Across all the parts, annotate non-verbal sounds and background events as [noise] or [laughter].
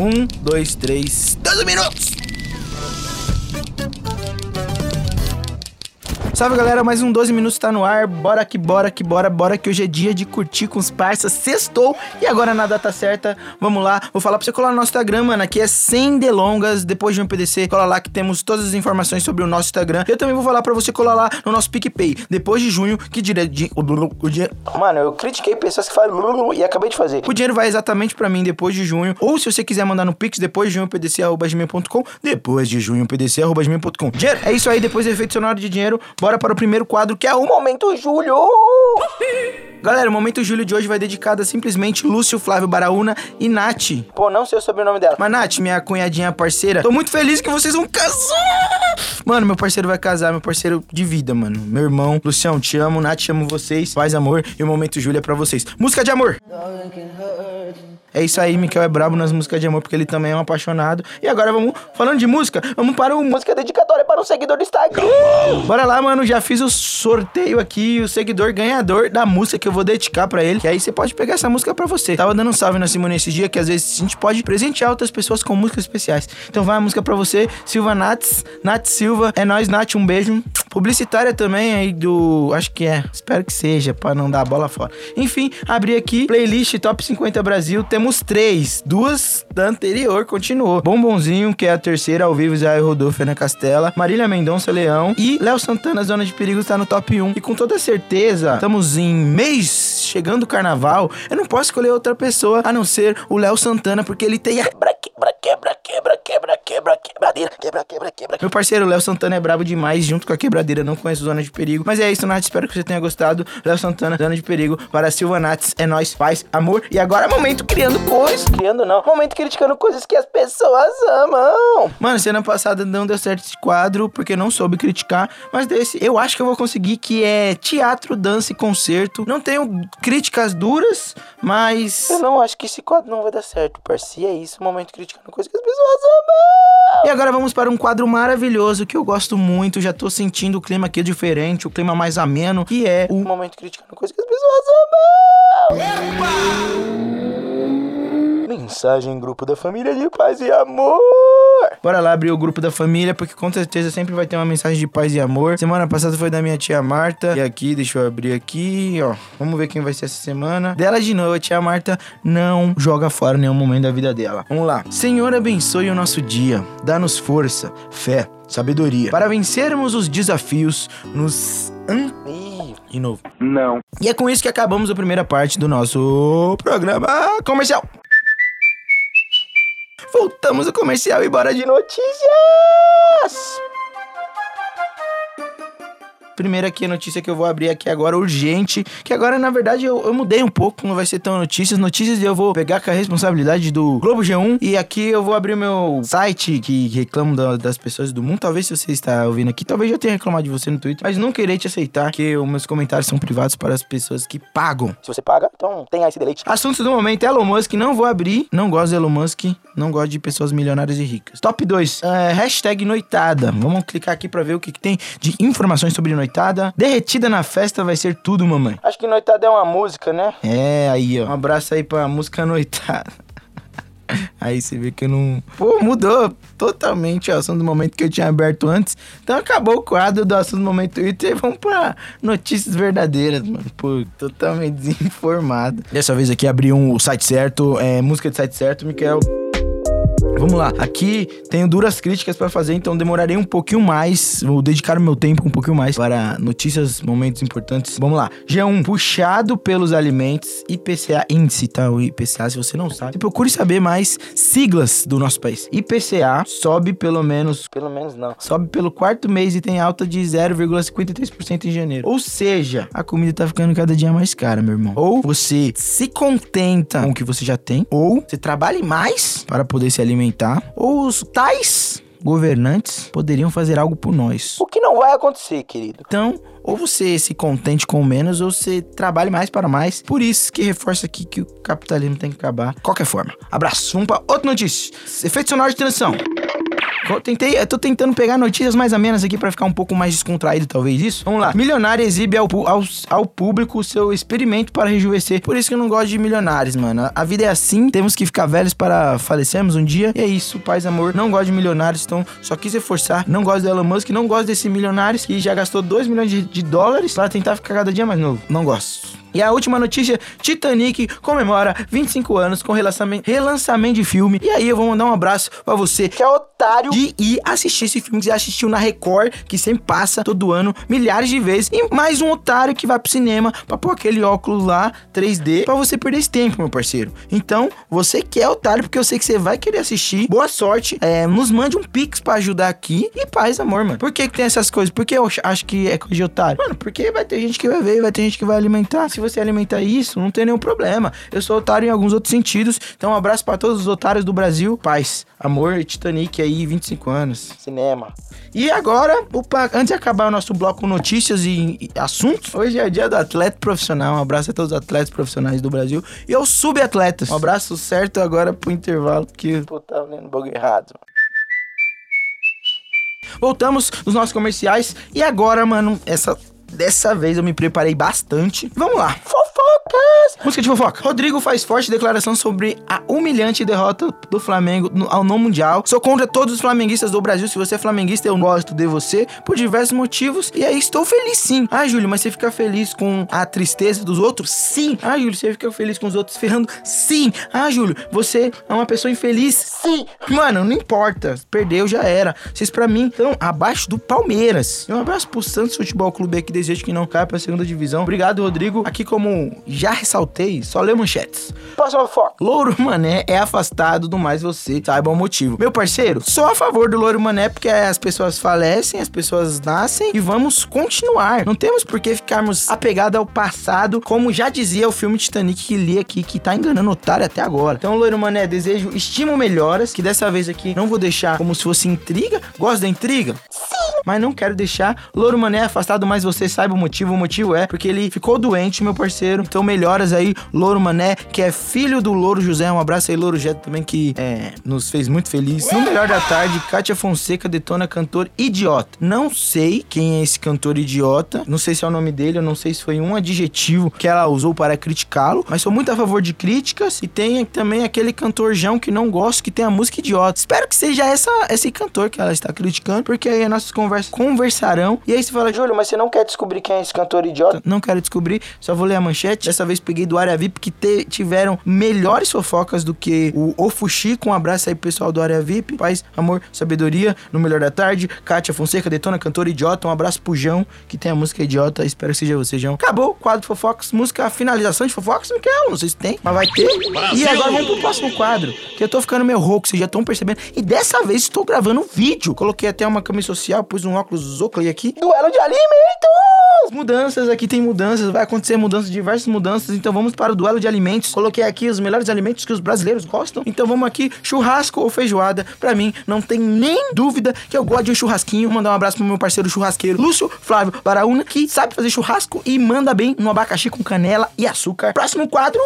Um, dois, três, 12 minutos! Salve galera, mais um 12 minutos tá no ar. Bora que bora que bora, bora que hoje é dia de curtir com os parças. Sextou e agora na data certa, vamos lá. Vou falar pra você colar no nosso Instagram, mano. Aqui é sem delongas. Depois de um PDC, cola lá que temos todas as informações sobre o nosso Instagram. Eu também vou falar pra você colar lá no nosso PicPay. Depois de junho, que dire... de... o dinheiro. Mano, eu critiquei pessoas que falam e acabei de fazer. O dinheiro vai exatamente pra mim depois de junho. Ou se você quiser mandar no Pix depois de junho, pdc.gmail.com. Depois de junho, pdc.gmail.com. Dinheiro, é isso aí. Depois do efeito sonoro de dinheiro, bora para o primeiro quadro que é o Momento Júlio. [laughs] Galera, o Momento Júlio de hoje vai dedicado a simplesmente Lúcio Flávio Baraúna e Nath. Pô, não sei o sobrenome dela. Mas Nath, minha cunhadinha parceira, tô muito feliz que vocês vão casar. Mano, meu parceiro vai casar, meu parceiro de vida, mano. Meu irmão, Lucião, te amo. Nath, amo vocês. Faz amor. E o Momento Júlio é pra vocês. Música de amor. É isso aí, Miquel é brabo nas músicas de amor, porque ele também é um apaixonado. E agora vamos, falando de música, vamos para o Música Dedicatória para um seguidor do Instagram. Bora lá, mano, já fiz o sorteio aqui, o seguidor ganhador da música que eu vou dedicar para ele. E aí você pode pegar essa música para você. Tava dando um salve na Simone esse dia, que às vezes a gente pode presentear outras pessoas com músicas especiais. Então vai a música para você, Silva Nats, Nat Silva. É nóis, Nath, um beijo. Publicitária também aí do. Acho que é. Espero que seja, para não dar a bola fora. Enfim, abri aqui, playlist Top 50 Brasil. Temos três. Duas da anterior continuou. Bombonzinho, que é a terceira ao vivo, Zé Rodolfo na Castela. Marília Mendonça Leão. E Léo Santana, Zona de Perigo, está no top 1. E com toda certeza, estamos em mês chegando o carnaval. Eu não posso escolher outra pessoa a não ser o Léo Santana, porque ele tem a quebra, quebra, quebra, quebra, quebra, quebra, quebradeira, quebra, quebra, quebra. Meu parceiro, Léo Santana é brabo demais, junto com a quebradeira. Não conheço Zona de Perigo. Mas é isso, Nath. Espero que você tenha gostado. Léo Santana, Zona de Perigo. Para Silva Nats, é nós, paz, amor. E agora, momento criando coisas. Criando não. Momento criticando coisas que as pessoas amam. Mano, semana passada não deu certo esse quadro, porque não soube criticar. Mas desse, eu acho que eu vou conseguir, que é teatro, dança e concerto. Não tenho críticas duras, mas. Eu não acho que esse quadro não vai dar certo, parceiro. É isso, momento criticando coisas que as pessoas amam. E agora vamos para um quadro maravilhoso que eu gosto muito. Já tô sentindo o clima aqui diferente, o clima mais ameno, que é o momento criticando coisas que as pessoas amam. Epa! Mensagem grupo da família de paz e amor. Bora lá abrir o grupo da família, porque com certeza sempre vai ter uma mensagem de paz e amor. Semana passada foi da minha tia Marta. E aqui, deixa eu abrir aqui, ó. Vamos ver quem vai ser essa semana. Dela de novo, a tia Marta não joga fora nenhum momento da vida dela. Vamos lá. Senhor, abençoe o nosso dia. Dá-nos força, fé, sabedoria para vencermos os desafios nos Ih, de novo. Não. E é com isso que acabamos a primeira parte do nosso programa comercial. Voltamos ao comercial e bora de notícias! Primeiro aqui a notícia que eu vou abrir aqui agora, urgente. Que agora, na verdade, eu, eu mudei um pouco. Não vai ser tão notícias. Notícias eu vou pegar com a responsabilidade do Globo G1. E aqui eu vou abrir o meu site que reclamo da, das pessoas do mundo. Talvez se você está ouvindo aqui, talvez eu tenha reclamado de você no Twitter. Mas não querer te aceitar que os meus comentários são privados para as pessoas que pagam. Se você paga, então tenha esse deleite. Assuntos do momento: Elon Musk. Não vou abrir. Não gosto de Elon Musk. Não gosto de pessoas milionárias e ricas. Top 2. É, hashtag noitada. Vamos clicar aqui para ver o que, que tem de informações sobre noitada noitada. Derretida na festa vai ser tudo, mamãe. Acho que noitada é uma música, né? É, aí, ó. Um abraço aí pra música noitada. [laughs] Aí você vê que eu não. Pô, mudou totalmente o assunto do momento que eu tinha aberto antes. Então acabou o quadro do assunto do momento Twitter e vamos pra notícias verdadeiras, mano. Pô, totalmente desinformado. Dessa vez aqui abri um site certo, é, música de site certo, Miquel. Vamos lá. Aqui tenho duras críticas para fazer, então demorarei um pouquinho mais. Vou dedicar o meu tempo um pouquinho mais para notícias, momentos importantes. Vamos lá. G1, puxado pelos alimentos, IPCA índice, tá? O IPCA, se você não sabe, procure saber mais siglas do nosso país. IPCA sobe pelo menos, pelo menos não, sobe pelo quarto mês e tem alta de 0,53% em janeiro. Ou seja, a comida tá ficando cada dia mais cara, meu irmão. Ou você se contenta com o que você já tem, ou você trabalhe mais para poder se alimentar ou os tais governantes poderiam fazer algo por nós. O que não vai acontecer, querido. Então, ou você se contente com menos, ou você trabalhe mais para mais. Por isso que reforça aqui que o capitalismo tem que acabar. Qualquer forma. Abraço. Vamos para outra notícia. Efeito sonoro de transição. Tentei, eu tô tentando pegar notícias mais amenas aqui pra ficar um pouco mais descontraído, talvez isso. Vamos lá. Milionário exibe ao, ao, ao público seu experimento para rejuvenescer. Por isso que eu não gosto de milionários, mano. A vida é assim, temos que ficar velhos para falecermos um dia. E é isso, paz, amor. Não gosto de milionários, então só quis reforçar. Não gosto do Elon Musk, não gosto desses milionários que já gastou 2 milhões de, de dólares para tentar ficar cada dia mais novo. Não gosto. E a última notícia: Titanic comemora 25 anos com relançamento, relançamento de filme. E aí eu vou mandar um abraço pra você que é otário de ir assistir esse filme que você assistiu na Record, que sempre passa todo ano milhares de vezes. E mais um otário que vai pro cinema pra pôr aquele óculos lá 3D pra você perder esse tempo, meu parceiro. Então, você que é otário, porque eu sei que você vai querer assistir. Boa sorte. É, nos mande um pix pra ajudar aqui. E paz, amor, mano. Por que, que tem essas coisas? Por que eu acho que é coisa de otário? Mano, porque vai ter gente que vai ver, vai ter gente que vai alimentar. Se você alimentar isso, não tem nenhum problema. Eu sou otário em alguns outros sentidos. Então, um abraço pra todos os otários do Brasil. Paz, amor e Titanic aí, 25 anos. Cinema. E agora, opa, antes de acabar o nosso bloco notícias e, e assuntos, hoje é dia do atleta profissional. Um abraço a todos os atletas profissionais do Brasil e aos subatletas. Um abraço certo agora pro intervalo, porque pô, tá lendo bagulho errado. Voltamos nos nossos comerciais e agora, mano, essa dessa vez eu me preparei bastante. Vamos lá. Fofocas! Música de fofoca. Rodrigo faz forte declaração sobre a humilhante derrota do Flamengo ao no Mundial. Sou contra todos os flamenguistas do Brasil. Se você é flamenguista, eu gosto de você por diversos motivos. E aí estou feliz sim. Ah, Júlio, mas você fica feliz com a tristeza dos outros? Sim. Ah, Júlio, você fica feliz com os outros ferrando? Sim. Ah, Júlio, você é uma pessoa infeliz? Sim. Mano, não importa. Perdeu, já era. Vocês pra mim estão abaixo do Palmeiras. E um abraço pro Santos Futebol Clube aqui. Desejo que não caia pra segunda divisão. Obrigado, Rodrigo. Aqui, como já ressaltei, só lê manchetes. Próxima foto. Louro Mané é afastado do mais você saiba o motivo. Meu parceiro, sou a favor do Louro Mané porque as pessoas falecem, as pessoas nascem e vamos continuar. Não temos por que ficarmos apegados ao passado, como já dizia o filme Titanic que li aqui, que tá enganando o otário até agora. Então, Louro Mané, desejo, estimo melhoras, que dessa vez aqui não vou deixar como se fosse intriga. Gosto da intriga? Mas não quero deixar Louro Mané afastado, mas você saiba o motivo. O motivo é porque ele ficou doente, meu parceiro. Então, melhoras aí, Louro Mané, que é filho do Louro José. Um abraço aí, Louro José, também, que é, nos fez muito feliz. No melhor da tarde, Kátia Fonseca detona cantor idiota. Não sei quem é esse cantor idiota. Não sei se é o nome dele, eu não sei se foi um adjetivo que ela usou para criticá-lo. Mas sou muito a favor de críticas. E tem também aquele cantorjão que não gosto, que tem a música idiota. Espero que seja essa, esse cantor que ela está criticando, porque aí as nossas conversas conversarão. E aí você fala, Júlio, mas você não quer descobrir quem é esse cantor idiota? Não quero descobrir, só vou ler a manchete. Dessa vez peguei do Área VIP, que te- tiveram melhores fofocas do que o Ofuxico. Um abraço aí pro pessoal do Área VIP. Paz, amor, sabedoria, no melhor da tarde. Kátia Fonseca, detona cantor idiota. Um abraço pro João, que tem a música idiota. Espero que seja você, João. Acabou o quadro fofocas, música finalização de fofocas. Não quero, não sei se tem, mas vai ter. E agora vamos pro próximo quadro, que eu tô ficando meio rouco, vocês já estão percebendo. E dessa vez estou gravando um vídeo. Coloquei até uma camisa social, pus um óculos Oakley aqui. Duelo de alimentos! Mudanças, aqui tem mudanças, vai acontecer mudanças, diversas mudanças. Então vamos para o duelo de alimentos. Coloquei aqui os melhores alimentos que os brasileiros gostam. Então vamos aqui, churrasco ou feijoada. Pra mim, não tem nem dúvida que eu gosto de um churrasquinho. Mandar um abraço pro meu parceiro churrasqueiro, Lúcio Flávio Baraúna, que sabe fazer churrasco e manda bem no abacaxi com canela e açúcar. Próximo quadro.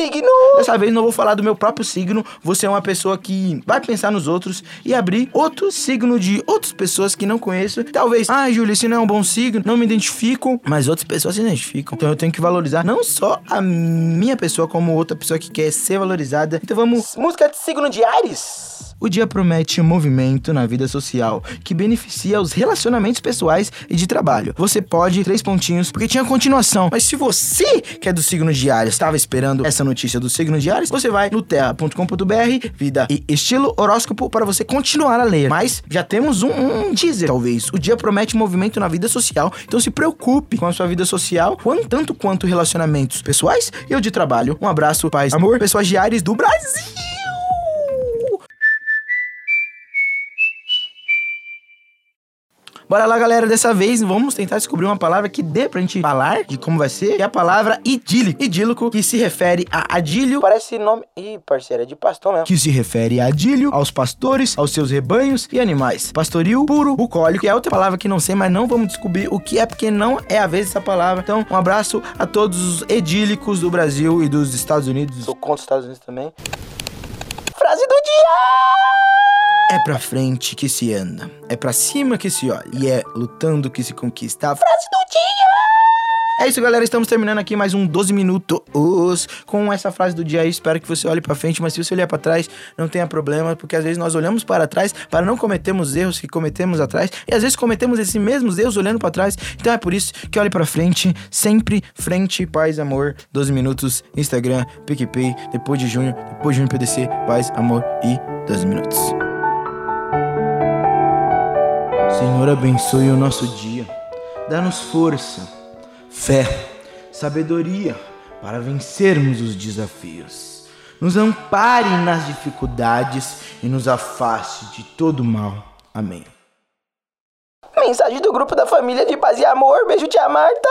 Signo! Dessa vez não vou falar do meu próprio signo. Você é uma pessoa que vai pensar nos outros e abrir outro signo de outras pessoas que não conheço. Talvez, ah, Júlio, esse não é um bom signo, não me identifico, mas outras pessoas se identificam. Então eu tenho que valorizar não só a minha pessoa, como outra pessoa que quer ser valorizada. Então vamos. Música de signo de Ares. O dia promete um movimento na vida social que beneficia os relacionamentos pessoais e de trabalho. Você pode, três pontinhos, porque tinha continuação. Mas se você, que é do signo Ares, estava esperando essa notícia do signo Ares, você vai no terra.com.br, vida e estilo horóscopo, para você continuar a ler. Mas já temos um, um teaser, talvez. O dia promete movimento na vida social, então se preocupe com a sua vida social, tanto quanto relacionamentos pessoais e o de trabalho. Um abraço, paz, amor, pessoas Ares do Brasil! Bora lá, galera. Dessa vez vamos tentar descobrir uma palavra que dê pra gente falar de como vai ser. Que é a palavra idílico. Idílico, que se refere a adílio. Parece nome. Ih, parceiro, é de pastor mesmo. Que se refere a adílio, aos pastores, aos seus rebanhos e animais. Pastoril, puro, bucólico. Que é outra palavra que não sei, mas não vamos descobrir o que é, porque não é a vez dessa palavra. Então, um abraço a todos os edílicos do Brasil e dos Estados Unidos. Sou contra os Estados Unidos também. É pra frente que se anda, é pra cima que se olha e é lutando que se conquista. A frase do dia! É isso, galera. Estamos terminando aqui mais um 12 minutos com essa frase do dia aí. Espero que você olhe para frente, mas se você olhar para trás, não tenha problema, porque às vezes nós olhamos para trás para não cometermos erros que cometemos atrás e às vezes cometemos esses mesmos erros olhando para trás. Então é por isso que olhe para frente, sempre frente, paz, amor. 12 minutos, Instagram, PicPay, depois de junho, depois de junho PDC, paz, amor e 12 minutos. Senhor, abençoe o nosso dia. Dá-nos força fé, sabedoria para vencermos os desafios. Nos ampare nas dificuldades e nos afaste de todo mal. Amém. Mensagem do grupo da família de paz e amor. Beijo, tia Marta!